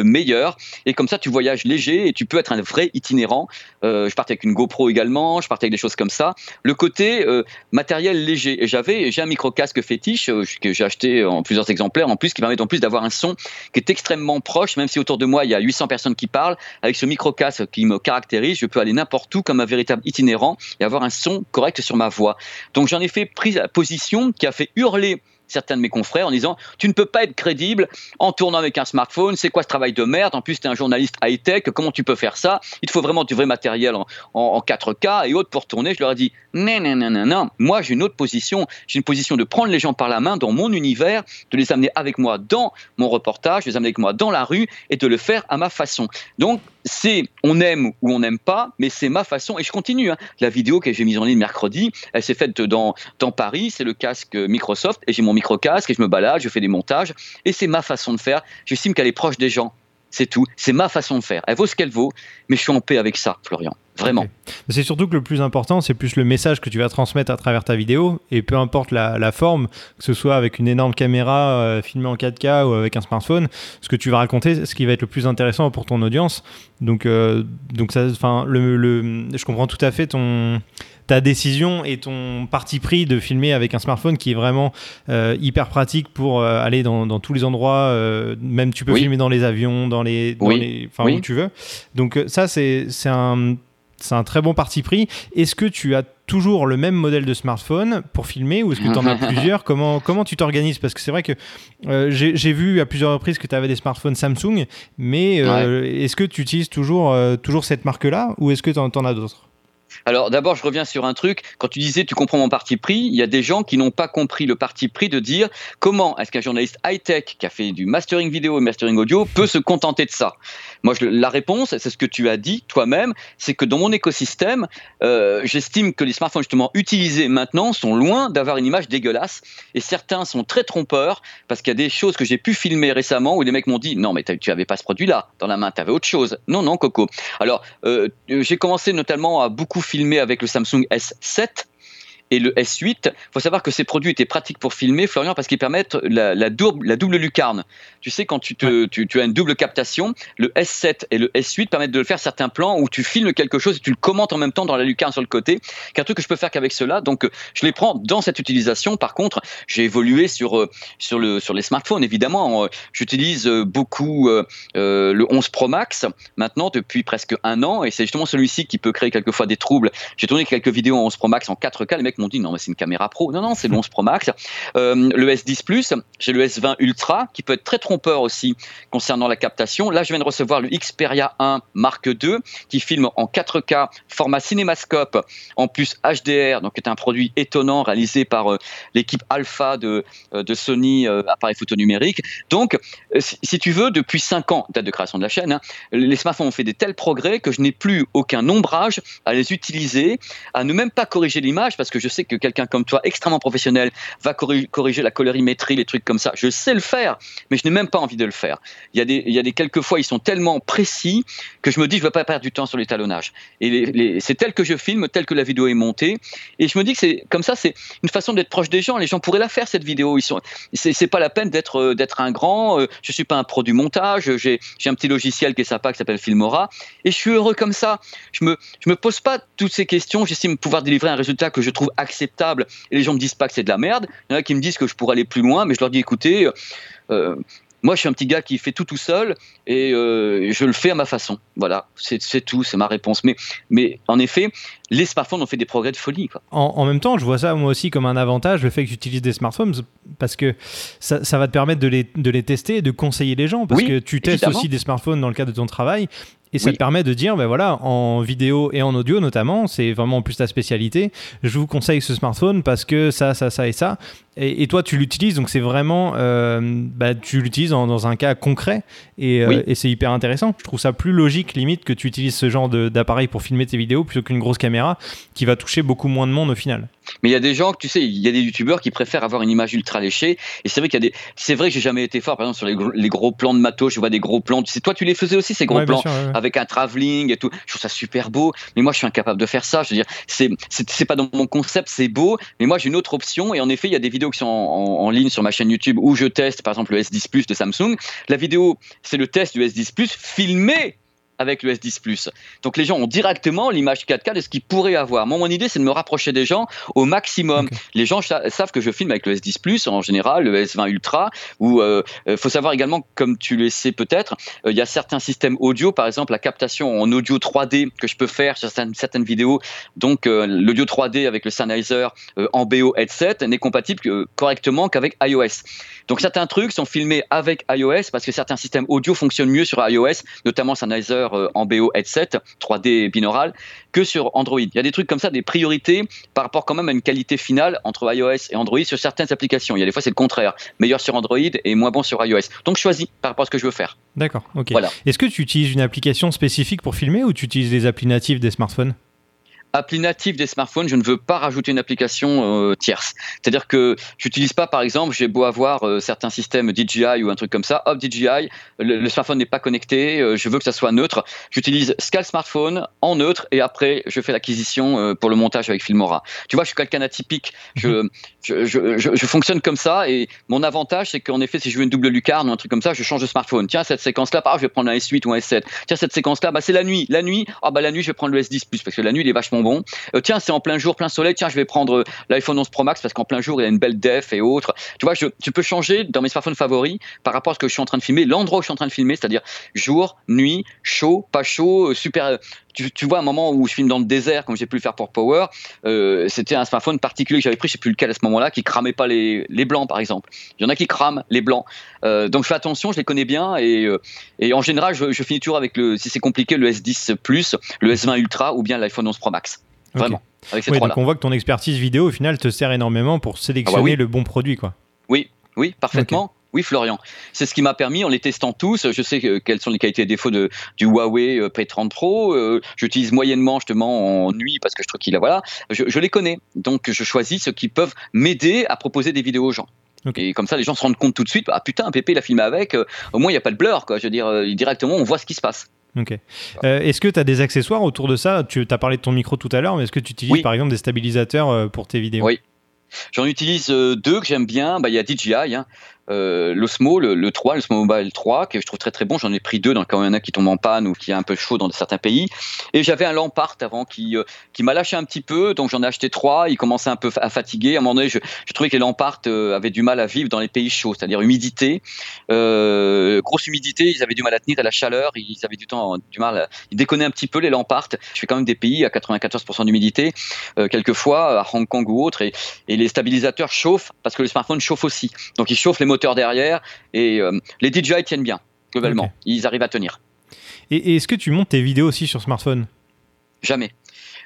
meilleur. Et comme ça, tu voyages léger et tu peux être un vrai itinérant. Euh, je partais avec une GoPro également, je partais avec des choses comme ça. Le côté euh, matériel léger. J'avais, j'ai un micro casque fétiche euh, que j'ai acheté en plusieurs exemplaires en plus, qui permet en plus d'avoir un son qui est extrêmement proche, même si autour de moi il y a 800 personnes qui parlent. Avec ce micro casque qui me caractérise, je peux aller n'importe où comme un véritable itinérant et avoir un son correct sur ma voix. Donc j'en ai fait prise à position qui a fait hurler certains de mes confrères en disant Tu ne peux pas être crédible en tournant avec un smartphone, c'est quoi ce travail de merde? En plus, tu es un journaliste high-tech, comment tu peux faire ça? Il te faut vraiment du vrai matériel en, 4K et autres pour tourner. Je leur ai dit Non, non, non, non, non. Moi, j'ai une autre position. J'ai une position de prendre les gens par la main dans mon univers, de les amener avec moi dans mon reportage, de les amener avec moi dans la rue et de le faire à ma façon. Donc, c'est on aime ou on n'aime pas, mais c'est ma façon. Et je continue. Hein. La vidéo que j'ai mise en ligne mercredi, elle s'est faite dans, dans Paris. C'est le casque Microsoft et j'ai mon micro-casque et je me balade, je fais des montages. Et c'est ma façon de faire. J'estime qu'elle est proche des gens. C'est tout. C'est ma façon de faire. Elle vaut ce qu'elle vaut, mais je suis en paix avec ça, Florian. Vraiment. C'est surtout que le plus important, c'est plus le message que tu vas transmettre à travers ta vidéo. Et peu importe la, forme, que ce soit avec une énorme caméra euh, filmée en 4K ou avec un smartphone, ce que tu vas raconter, ce qui va être le plus intéressant pour ton audience. Donc, euh, donc ça, enfin, le, je comprends tout à fait ton ta décision et ton parti pris de filmer avec un smartphone qui est vraiment euh, hyper pratique pour aller dans, tous les endroits. même tu peux filmer dans les avions, dans les, enfin où tu veux. Donc ça c'est un c'est un très bon parti pris. Est-ce que tu as toujours le même modèle de smartphone pour filmer ou est-ce que tu en as plusieurs? Comment, comment tu t'organises? Parce que c'est vrai que euh, j'ai vu à plusieurs reprises que tu avais des smartphones Samsung, mais euh, est-ce que tu utilises toujours, euh, toujours cette marque-là ou est-ce que tu en, en as d'autres? Alors d'abord, je reviens sur un truc. Quand tu disais tu comprends mon parti pris, il y a des gens qui n'ont pas compris le parti pris de dire comment est-ce qu'un journaliste high-tech qui a fait du mastering vidéo et mastering audio peut se contenter de ça? Moi, la réponse, c'est ce que tu as dit toi-même, c'est que dans mon écosystème, euh, j'estime que les smartphones justement utilisés maintenant sont loin d'avoir une image dégueulasse et certains sont très trompeurs parce qu'il y a des choses que j'ai pu filmer récemment où les mecs m'ont dit non mais tu avais pas ce produit-là dans la main, tu avais autre chose. Non non Coco. Alors euh, j'ai commencé notamment à beaucoup filmer avec le Samsung S7 et le S8. Il faut savoir que ces produits étaient pratiques pour filmer, Florian, parce qu'ils permettent la, double, la double lucarne. Tu sais, quand tu, te, tu, as une double captation, le S7 et le S8 permettent de faire certains plans où tu filmes quelque chose et tu le commentes en même temps dans la lucarne sur le côté, qu'un truc que je peux faire qu'avec cela. Donc, je les prends dans cette utilisation. Par contre, j'ai évolué sur, euh, sur, le, sur les smartphones, évidemment. J'utilise euh, beaucoup euh, le 11 Pro Max maintenant depuis presque un an et c'est justement celui-ci qui peut créer quelquefois des troubles. J'ai tourné quelques vidéos en 11 Pro Max en 4K. Les mecs m'ont dit non, mais c'est une caméra pro. Non, non, c'est le 11 Pro Max. Euh, le S10 Plus, j'ai le S20 Ultra qui peut être très trompeur aussi concernant la captation. Là, je viens de recevoir le Xperia 1 Mark II qui filme en 4K format cinémascope en plus HDR, donc est un produit étonnant réalisé par euh, l'équipe Alpha de, euh, de Sony appareil photo numérique. Donc, si, tu veux, depuis 5 ans, date de création de la chaîne, hein, les smartphones ont fait des tels progrès que je n'ai plus aucun ombrage à les utiliser, à ne même pas corriger l'image parce que je sais que quelqu'un comme toi, extrêmement professionnel, va corriger la colorimétrie, les trucs comme ça. Je sais le faire, mais je n'ai même pas envie de le faire. Il y a des, il y a des quelques fois, ils sont tellement précis que je me dis, je ne vais pas perdre du temps sur l'étalonnage. Et c'est tel que je filme, tel que la vidéo est montée. Et je me dis que c'est comme ça, c'est une façon d'être proche des gens. Les gens pourraient la faire cette vidéo. Ils sont, c'est pas la peine d'être euh, d'être un grand. Euh, je suis pas un pro du montage. J'ai un petit logiciel qui est sympa qui s'appelle Filmora. Et je suis heureux comme ça. Je me je me pose pas toutes ces questions. J'estime pouvoir délivrer un résultat que je trouve acceptable et les gens me disent pas que c'est de la merde. Il y en a qui me disent que je pourrais aller plus loin, mais je leur dis écoutez, euh, moi je suis un petit gars qui fait tout tout seul et euh, je le fais à ma façon. Voilà, c'est tout, c'est ma réponse. Mais, mais en effet, les smartphones ont fait des progrès de folie. En, même temps, je vois ça moi aussi comme un avantage, le fait que tu utilises des smartphones, parce que ça, va te permettre de les, de les tester et de conseiller les gens, parce que tu testes aussi des smartphones dans le cadre de ton travail. Et ça te permet de dire, ben voilà, en vidéo et en audio notamment, c'est vraiment en plus ta spécialité. Je vous conseille ce smartphone parce que ça, ça, ça et ça. Et, toi, tu l'utilises, donc c'est vraiment, euh, bah, tu l'utilises dans, un cas concret euh, et, c'est hyper intéressant. Je trouve ça plus logique, limite, que tu utilises ce genre d'appareil pour filmer tes vidéos plutôt qu'une grosse caméra qui va toucher beaucoup moins de monde au final. Mais il y a des gens, tu sais, il y a des youtubeurs qui préfèrent avoir une image ultra léchée. Et c'est vrai qu'il y a des, c'est vrai que j'ai jamais été fort, par exemple, sur les gros, plans de matos. Je vois des gros plans. Tu sais, toi, tu les faisais aussi, ces gros plans, avec un travelling et tout. Je trouve ça super beau. Mais moi, je suis incapable de faire ça. Je veux dire, c'est, c'est, pas dans mon concept, c'est beau. Mais moi, j'ai une autre option. Et en effet, il y a des vidéos qui sont en, ligne sur ma chaîne YouTube où je teste, par exemple, le S10 Plus de Samsung. La vidéo, c'est le test du S10 Plus filmé avec le S10 Donc les gens ont directement l'image 4K de ce qu'ils pourraient avoir. Moi, mon idée, c'est de me rapprocher des gens au maximum. Les gens savent que je filme avec le S10 en général, le S20 Ultra, il euh, euh, faut savoir également, comme tu le sais peut-être, euh, il y a certains systèmes audio, par exemple la captation en audio 3D que je peux faire sur certaines, certaines vidéos. Donc l'audio 3D avec le Sennheiser en BO headset n'est compatible correctement qu'avec iOS. Donc certains trucs sont filmés avec iOS parce que certains systèmes audio fonctionnent mieux sur iOS, notamment Sennheiser euh, en BO headset 3D binaural que sur Android. Il y a des trucs comme ça, des priorités par rapport quand même à une qualité finale entre iOS et Android sur certaines applications. Il y a des fois c'est le contraire, meilleur sur Android et moins bon sur iOS. Donc je choisis par rapport à ce que je veux faire. D'accord, ok. Voilà. Est-ce que tu utilises une application spécifique pour filmer ou tu utilises les applis natives des smartphones? Appli native des smartphones, je ne veux pas rajouter une application euh, tierce. C'est-à-dire que j'utilise pas, par exemple, j'ai beau avoir euh, certains systèmes DJI ou un truc comme ça, hop, DJI, le, smartphone n'est pas connecté, euh, je veux que ça soit neutre. J'utilise Scal Smartphone en neutre et après, je fais l'acquisition pour le montage avec Filmora. Tu vois, je suis quelqu'un d'atypique. Je, je, je, je, fonctionne comme ça et mon avantage, c'est qu'en effet, si je veux une double lucarne ou un truc comme ça, je change de smartphone. Tiens, cette séquence-là, je vais prendre un S8 ou un S7. Tiens, cette séquence-là, bah, c'est la nuit. La nuit, ah, bah, la nuit, je vais prendre le S10 parce que la nuit, il est vachement Euh, tiens, c'est en plein jour, plein soleil. Tiens, je vais prendre euh, l'iPhone 11 Pro Max parce qu'en plein jour, il a une belle def et autres. Tu vois, tu peux changer dans mes smartphones favoris par rapport à ce que je suis en train de filmer, l'endroit où je suis en train de filmer, c'est-à-dire jour, nuit, chaud, pas chaud, euh, super. Tu, tu, vois, un moment où je filme dans le désert, comme j'ai pu le faire pour Power, c'était un smartphone particulier que j'avais pris, je sais plus lequel à ce moment-là, qui cramait pas les, les blancs, par exemple. Il y en a qui crament les blancs. donc je fais attention, je les connais bien et, et en général, je, je, finis toujours avec le, si c'est compliqué, le S10 Plus, le S20 Ultra ou bien l'iPhone 11 Pro Max. Vraiment. Avec oui, donc on voit que ton expertise vidéo, au final, te sert énormément pour sélectionner ah bah le bon produit. Quoi. Oui, oui, parfaitement. Oui, Florian. C'est ce qui m'a permis, en les testant tous, je sais quelles sont les qualités et défauts de, du Huawei euh, P30 Pro. Euh, j'utilise moyennement justement en nuit parce que je trouve qu'il a voilà. Je, les connais, donc je choisis ceux qui peuvent m'aider à proposer des vidéos aux gens. Et comme ça, les gens se rendent compte tout de suite. Ah putain, Pépé, il a filmé avec. Euh, au moins, il n'y a pas de blur, quoi. Je veux dire, directement, on voit ce qui se passe. Ok. Euh, est-ce que tu as des accessoires autour de ça? Tu as parlé de ton micro tout à l'heure, mais est-ce que tu utilises par exemple des stabilisateurs pour tes vidéos? Oui. J'en utilise deux que j'aime bien. Bah, il y a DJI. Hein. Euh, l'Osmo, le, le, 3, l'Osmo Mobile 3, que je trouve très très bon. J'en ai pris deux dans où il y en a qui tombent en panne ou qui est un peu chaud dans certains pays. Et j'avais un Lampart avant qui, euh, qui m'a lâché un petit peu, donc j'en ai acheté trois. Il commençait un peu à fatiguer. À un moment donné, je, je trouvais que les Lampart euh, avaient du mal à vivre dans les pays chauds, c'est-à-dire humidité, grosse humidité. Ils avaient du mal à tenir à la chaleur. Ils avaient du temps, du mal. À, ils déconnaient un petit peu les Lampart. Je fais quand même des pays à 94% d'humidité, quelquefois à Hong Kong ou autre, et, et les stabilisateurs chauffent parce que le smartphone chauffe aussi. Donc ils chauffent les moteurs derrière et euh, les DJI tiennent bien globalement. Ils arrivent à tenir. Et, est-ce que tu montes tes vidéos aussi sur smartphone? Jamais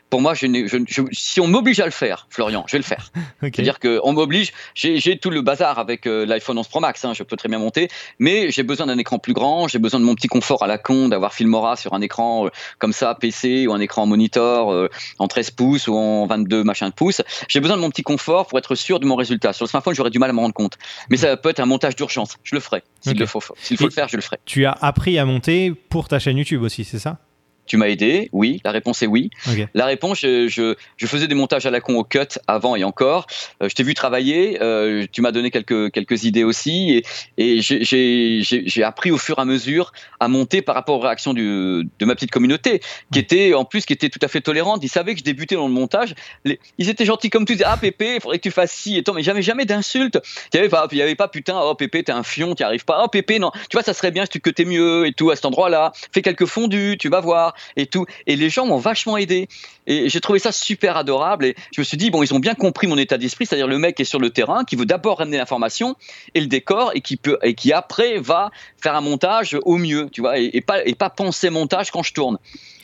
pour moi, si on m'oblige à le faire, Florian, je vais le faire. C'est-à-dire qu'on m'oblige, j'ai tout le bazar avec euh, l'iPhone 11 Pro Max, hein, je peux très bien monter, mais j'ai besoin d'un écran plus grand, j'ai besoin de mon petit confort à la con, d'avoir Filmora sur un écran euh, comme ça, PC ou un écran monitor euh, en 13 pouces ou en 22 machin de pouces. J'ai besoin de mon petit confort pour être sûr de mon résultat. Sur le smartphone, j'aurais du mal à me rendre compte. Mais ça peut être un montage d'urgence, je le ferai. S'il faut, faut le faire, je le ferai. Tu as appris à monter pour ta chaîne YouTube aussi, c'est ça? Tu m'as aidé Oui. La réponse est oui. La réponse, je, je, faisais des montages à la con au cut avant et encore. Euh, je t'ai vu travailler. Euh, tu m'as donné quelques, quelques idées aussi. Et, et j'ai appris au fur et à mesure à monter par rapport aux réactions du, de ma petite communauté, qui était en plus qui était tout à fait tolérante. Ils savaient que je débutais dans le montage. ils étaient gentils comme tu disais. Ah, Pépé, il faudrait que tu fasses ci et tant. Mais jamais, jamais d'insultes. Il n'y avait, pas, y avait pas putain, oh, Pépé, t'es un fion, tu arrives pas. Oh, Pépé, non. Tu vois, ça serait bien si tu que t'es mieux et tout à cet endroit-là. Fais quelques fondus, tu vas voir et tout. Et les gens m'ont vachement aidé. Et j'ai trouvé ça super adorable. Et je me suis dit, bon, ils ont bien compris mon état d'esprit, c'est-à-dire le mec est sur le terrain, qui veut d'abord ramener l'information et le décor, et qui peut, et qui après va faire un montage au mieux, tu vois, et, pas, et pas penser montage quand je tourne.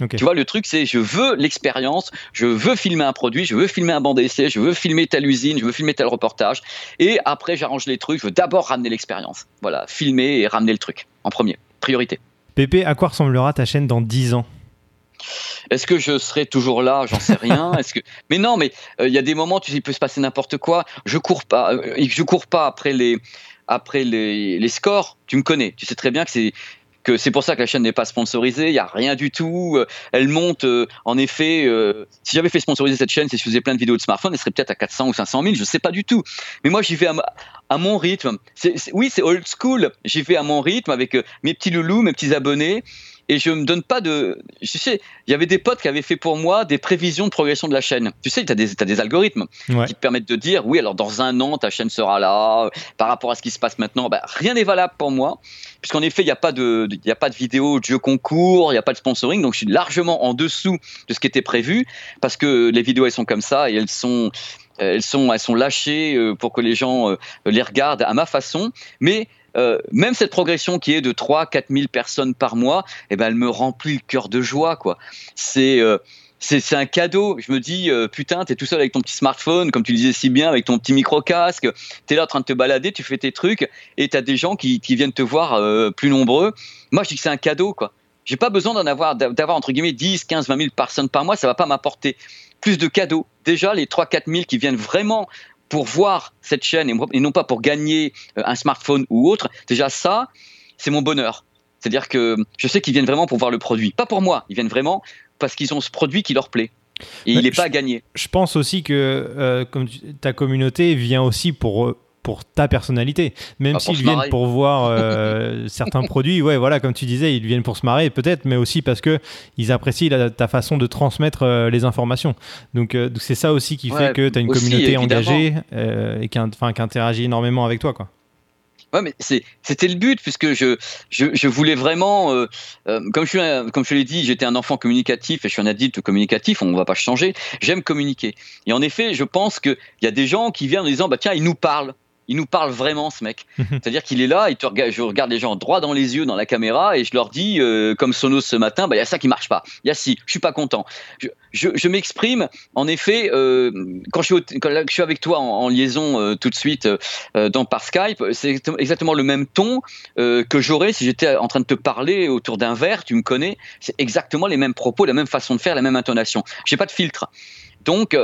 Tu vois, le truc, c'est je veux l'expérience, je veux filmer un produit, je veux filmer un banc d'essai, je veux filmer telle usine, je veux filmer tel reportage, et après j'arrange les trucs, je veux d'abord ramener l'expérience. Voilà, filmer et ramener le truc en premier, priorité. Pépé, à quoi ressemblera ta chaîne dans 10 ans? Est-ce que je serai toujours là? J'en sais rien. Est-ce que Mais non, mais euh, il y a des moments, sais, il peut se passer n'importe quoi. Je cours pas. Euh, je cours pas après les après les, les scores. Tu me connais. Tu sais très bien que c'est que c'est pour ça que la chaîne n'est pas sponsorisée, il n'y a rien du tout. Euh, elle monte, en effet, si j'avais fait sponsoriser cette chaîne, si je faisais plein de vidéos de smartphone, elle serait peut-être à 400 ou 500 000, je ne sais pas du tout. Mais moi, j'y vais à, mon rythme. oui, c'est old school, j'y vais à mon rythme avec mes petits loulous, mes petits abonnés, et je me donne pas de. Je sais, il y avait des potes qui avaient fait pour moi des prévisions de progression de la chaîne. Tu sais, tu as des, as des algorithmes qui te permettent de dire oui, alors dans un an, ta chaîne sera là. Par rapport à ce qui se passe maintenant, bah, rien n'est valable pour moi, puisqu'en effet, il n'y a, pas de, y a pas de vidéo de jeu concours, il n'y a pas de sponsoring, donc je suis largement en dessous de ce qui était prévu, parce que les vidéos, elles sont comme ça et elles sont elles sont, elles sont lâchées euh, pour que les gens euh, les regardent à ma façon. Mais euh, même cette progression qui est de 3 4 000 personnes par mois, eh ben, elle me remplit le cœur de joie. quoi. C'est c'est un cadeau. Je me dis, putain, tu es tout seul avec ton petit smartphone, comme tu disais si bien, avec ton petit micro-casque. Tu es là en train de te balader, tu fais tes trucs, et tu as des gens qui, qui, viennent te voir plus nombreux. Moi, je dis que c'est un cadeau. quoi. J'ai pas besoin d'en avoir, d'avoir entre guillemets 10, 15, 20 000 personnes par mois, ça va pas m'apporter plus de cadeaux. Déjà, les 3-4 000 qui viennent vraiment pour voir cette chaîne et non pas pour gagner euh, un smartphone ou autre, déjà ça, c'est mon bonheur. C'est-à-dire que je sais qu'ils viennent vraiment pour voir le produit. Pas pour moi, ils viennent vraiment parce qu'ils ont ce produit qui leur plaît. Et il n'est pas gagné. Je pense aussi que euh, comme ta communauté vient aussi pour pour ta personnalité. Même s'ils viennent pour voir euh, certains produits, ouais, voilà, comme tu disais, ils viennent pour se marrer peut-être, mais aussi parce que ils apprécient ta façon de transmettre euh, les informations. Donc euh, c'est ça aussi qui fait que tu as une communauté engagée et qui, qui interagit énormément avec toi, quoi. Ouais, mais c'était le but, puisque je, je, je voulais vraiment, comme je, comme je l'ai dit, j'étais un enfant communicatif et je suis un adulte communicatif, on ne va pas changer, j'aime communiquer. Et en effet, je pense qu'il y a des gens qui viennent en disant, bah, tiens, il nous parle il nous parle vraiment, ce mec. C'est-à-dire qu'il est là, il te regarde, je regarde les gens droit dans les yeux dans la caméra et je leur dis, euh, comme Sonos ce matin, bah, il y a ça qui marche pas. Il y a si, je suis pas content. Je, m'exprime, en effet, euh, quand, je suis je suis avec toi en, liaison euh, tout de suite dans, par Skype, c'est exactement le même ton que j'aurais si j'étais en train de te parler autour d'un verre, tu me connais. C'est exactement les mêmes propos, la même façon de faire, la même intonation. J'ai pas de filtre. Donc,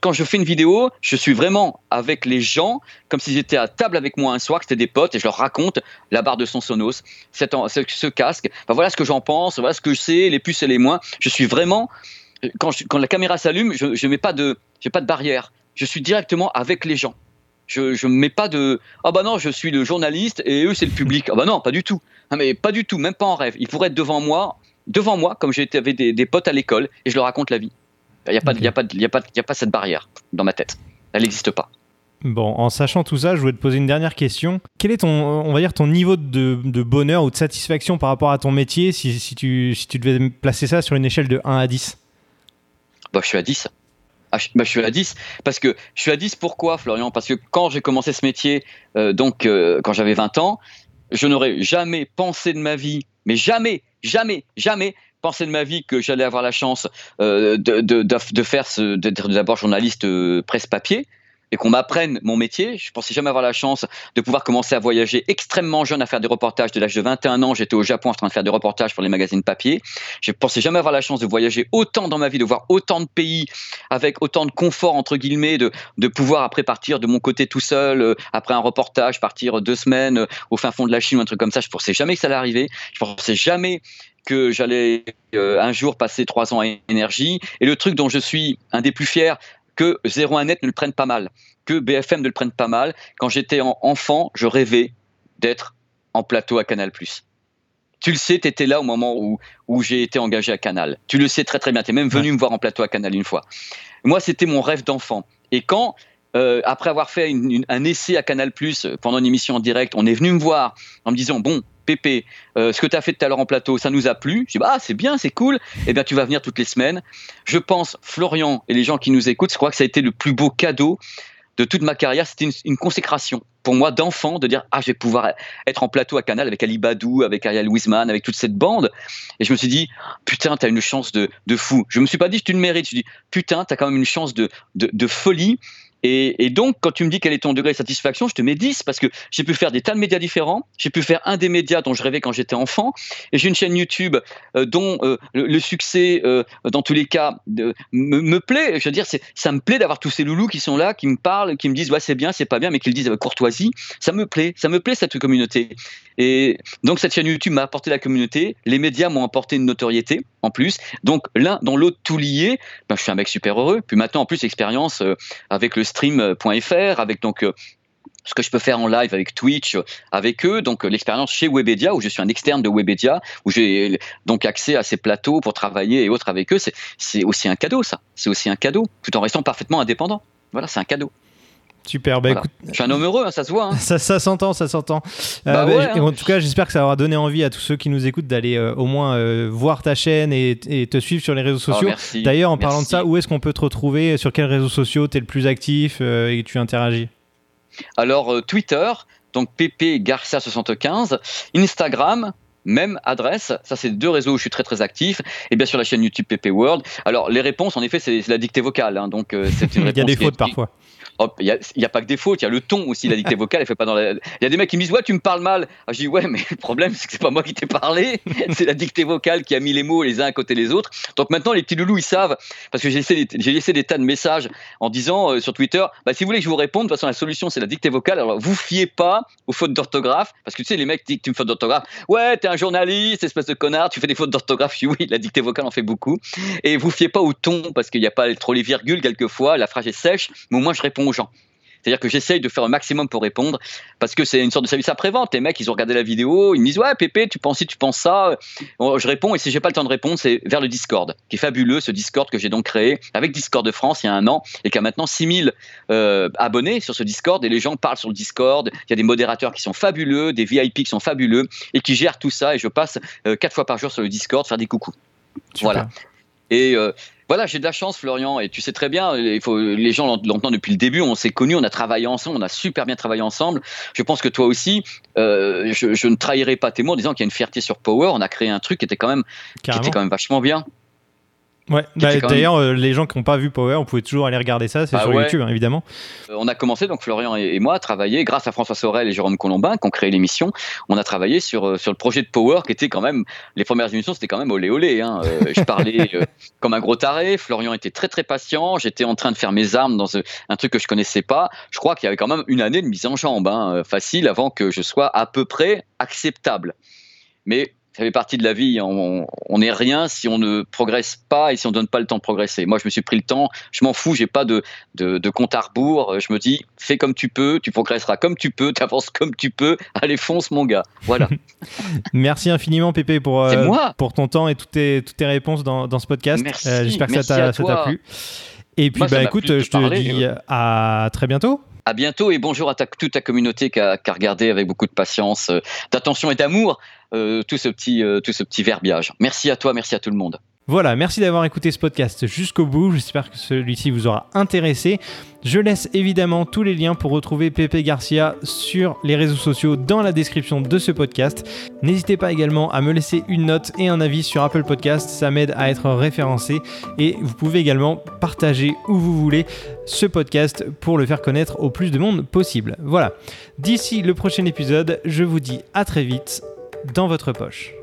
quand je fais une vidéo, je suis vraiment avec les gens, comme s'ils étaient à table avec moi un soir, que c'était des potes, et je leur raconte la barre de son Sonos, ce casque. voilà ce que j'en pense, voilà ce que je sais, les plus et les moins. Je suis vraiment, quand, la caméra s'allume, je n'ai mets pas de, pas de barrière. Je suis directement avec les gens. Je ne mets pas de ah bah non je suis le journaliste et eux c'est le public ah bah non pas du tout mais pas du tout même pas en rêve ils pourraient être devant moi devant moi comme avec des, des potes à l'école et je leur raconte la vie il n'y a, pas, a, pas, a, pas, a pas cette barrière dans ma tête. Elle n'existe pas. Bon, en sachant tout ça, je voulais te poser une dernière question. Quel est ton, on va dire, ton niveau de, de bonheur ou de satisfaction par rapport à ton métier si, si, tu, si tu devais placer ça sur une échelle de 1 à 10 bah, Je suis à 10. Ah, je, bah, je suis à 10 parce que je suis à 10 pourquoi Florian? Parce que quand j'ai commencé ce métier, euh, donc euh, quand j'avais 20 ans, je n'aurais jamais pensé de ma vie, mais jamais, jamais, jamais pensé de ma vie que j'allais avoir la chance euh, de, de, de, faire d'être d'abord journaliste euh, presse-papier et qu'on m'apprenne mon métier. Je pensais jamais avoir la chance de pouvoir commencer à voyager extrêmement jeune, à faire des reportages. De l'âge de 21 ans, j'étais au Japon en train de faire des reportages pour les magazines papier. Je pensais jamais avoir la chance de voyager autant dans ma vie, de voir autant de pays avec autant de confort entre guillemets, de, de pouvoir après partir de mon côté tout seul euh, après un reportage, partir deux semaines au fin fond de la Chine ou un truc comme ça. Je pensais jamais que ça allait arriver. Je pensais jamais que j'allais euh, un jour passer trois ans à énergie. Et le truc dont je suis un des plus fiers, que 01net ne le prenne pas mal, que BFM ne le prenne pas mal. Quand j'étais enfant, je rêvais d'être en plateau à Canal+. Tu le sais, tu étais là au moment où, où j'ai été engagé à Canal. Tu le sais très très bien, tu es même venu me voir en plateau à Canal une fois. Moi, c'était mon rêve d'enfant. Et quand, euh, après avoir fait un essai à Canal ⁇ pendant une émission en direct, on est venu me voir en me disant, bon, Pépé, euh, ce que tu as fait tout à l'heure en plateau, ça nous a plu. Je dis, bah, c'est bien, c'est cool. Eh bien, tu vas venir toutes les semaines. Je pense, Florian et les gens qui nous écoutent, je crois que ça a été le plus beau cadeau de toute ma carrière. C'était une, consécration pour moi d'enfant de dire, ah, je vais pouvoir être en plateau à Canal avec Ali Badou, avec Ariel Wiesman, avec toute cette bande. Et je me suis dit, putain, tu as une chance de, fou. Je me suis pas dit, tu le mérites. Je me suis dit, putain, tu as quand même une chance de, de folie et, donc, quand tu me dis quel est ton degré de satisfaction, je te mets 10 parce que j'ai pu faire des tas de médias différents. J'ai pu faire un des médias dont je rêvais quand j'étais enfant. Et j'ai une chaîne YouTube euh, dont euh, le, succès, euh, dans tous les cas, me, plaît. Je veux dire, ça me plaît d'avoir tous ces loulous qui sont là, qui me parlent, qui me disent c'est bien, c'est pas bien, mais qui le disent avec courtoisie. Ça me plaît. Ça me plaît cette communauté. Et donc, cette chaîne YouTube m'a apporté la communauté. Les médias m'ont apporté une notoriété plus. Donc, l'un dans l'autre, tout lié. Ben, je suis un mec super heureux. Puis maintenant, en plus, expérience avec le stream.fr, avec donc euh, ce que je peux faire en live avec Twitch, avec eux, donc l'expérience chez Webedia, où je suis un externe de Webedia, où j'ai donc accès à ces plateaux pour travailler et autres avec eux, c'est aussi un cadeau, ça. C'est aussi un cadeau, tout en restant parfaitement indépendant. Voilà, c'est un cadeau. Super, bah écoute. Je suis un homme heureux, hein, ça se voit. Hein. ça, ça s'entend, ça s'entend. Euh, bah bah, hein. En tout cas, j'espère que ça aura donné envie à tous ceux qui nous écoutent d'aller euh, au moins euh, voir ta chaîne et, te suivre sur les réseaux oh, sociaux. D'ailleurs, en parlant de ça, où est-ce qu'on peut te retrouver? Sur quels réseaux sociaux? Tu es le plus actif et tu interagis? Alors, Twitter, donc PP Garcia75, Instagram, même adresse. Ça, c'est deux réseaux où je suis très très actif. Et bien sûr la chaîne YouTube PP World. Alors les réponses, en effet, c'est la dictée vocale. donc c'est une réponse. Il y a des fautes parfois il n'y a, pas que des fautes, il y a le ton aussi, la dictée vocale, elle fait pas dans Il y a des mecs qui me disent, ouais, tu me parles mal. Ah, je dis, ouais, mais le problème, c'est que c'est pas moi qui t'ai parlé, c'est la dictée vocale qui a mis les mots les uns à côté des autres. Donc maintenant, les petits loulous, ils savent, parce que j'ai laissé, j'ai laissé des tas de messages en disant euh, sur Twitter, bah, si vous voulez que je vous réponde, de toute façon, la solution, c'est la dictée vocale. Alors, vous fiez pas aux fautes d'orthographe, parce que tu sais, les mecs disent que tu me fautes d'orthographe. Ouais, t'es un journaliste, espèce de connard, tu fais des fautes d'orthographe. Je dis, oui, la dictée vocale en fait beaucoup. Et vous fiez pas au ton, parce qu'il n'y a pas trop les virgules quelquefois, la phrase est sèche, mais au moins, je réponds aux gens. C'est-à-dire que j'essaye de faire un maximum pour répondre parce que c'est une sorte de service après-vente. Les mecs, ils ont regardé la vidéo, ils me disent Ouais, Pépé, tu penses si tu penses ça Je réponds et si j'ai pas le temps de répondre, c'est vers le Discord, qui est fabuleux, ce Discord que j'ai donc créé avec Discord de France il y a un an et qui a maintenant 6000 euh, abonnés sur ce Discord et les gens parlent sur le Discord. Il y a des modérateurs qui sont fabuleux, des VIP qui sont fabuleux et qui gèrent tout ça. Et je passe euh, quatre fois par jour sur le Discord faire des coucous. Voilà. Et euh, voilà, j'ai de la chance, Florian, et tu sais très bien, il faut, les gens l'entendent depuis le début, on s'est connus, on a travaillé ensemble, on a super bien travaillé ensemble. Je pense que toi aussi, euh, je, ne trahirai pas tes mots en disant qu'il y a une fierté sur Power. On a créé un truc qui était quand même, qui était quand même vachement bien. Ouais, bah, d'ailleurs, euh, les gens qui n'ont pas vu Power, on pouvait toujours aller regarder ça, c'est ah sur YouTube, hein, évidemment. Euh, on a commencé, donc Florian et, moi, à travailler, grâce à François Sorel et Jérôme Colombin, qui ont créé l'émission, on a travaillé sur, euh, sur le projet de Power, qui était quand même, les premières émissions, c'était quand même olé olé. Hein. je parlais comme un gros taré, Florian était très très patient, j'étais en train de faire mes armes dans un truc que je connaissais pas. Je crois qu'il y avait quand même une année de mise en jambe, hein, facile, avant que je sois à peu près acceptable. Mais ça fait partie de la vie. On n'est rien si on ne progresse pas et si on ne donne pas le temps de progresser. Moi, je me suis pris le temps. Je m'en fous. J'ai pas de, de, compte à rebours. Je me dis, fais comme tu peux. Tu progresseras comme tu peux. Tu avances comme tu peux. Allez, fonce, mon gars. Voilà. Merci infiniment, Pépé, pour, euh, pour ton temps et toutes tes, toutes tes réponses dans, dans ce podcast. Euh, j'espère que ça t'a plu. Et puis, bah, écoute, je te dis à très bientôt. À bientôt et bonjour à toute ta communauté qui a, regardé avec beaucoup de patience, d'attention et d'amour euh, tout, ce petit, euh, tout ce petit verbiage. Merci à toi, merci à tout le monde. Voilà, merci d'avoir écouté ce podcast jusqu'au bout. J'espère que celui-ci vous aura intéressé. Je laisse évidemment tous les liens pour retrouver Pepe Garcia sur les réseaux sociaux dans la description de ce podcast. N'hésitez pas également à me laisser une note et un avis sur Apple Podcast, ça m'aide à être référencé et vous pouvez également partager où vous voulez ce podcast pour le faire connaître au plus de monde possible. Voilà. D'ici le prochain épisode, je vous dis à très vite dans votre poche.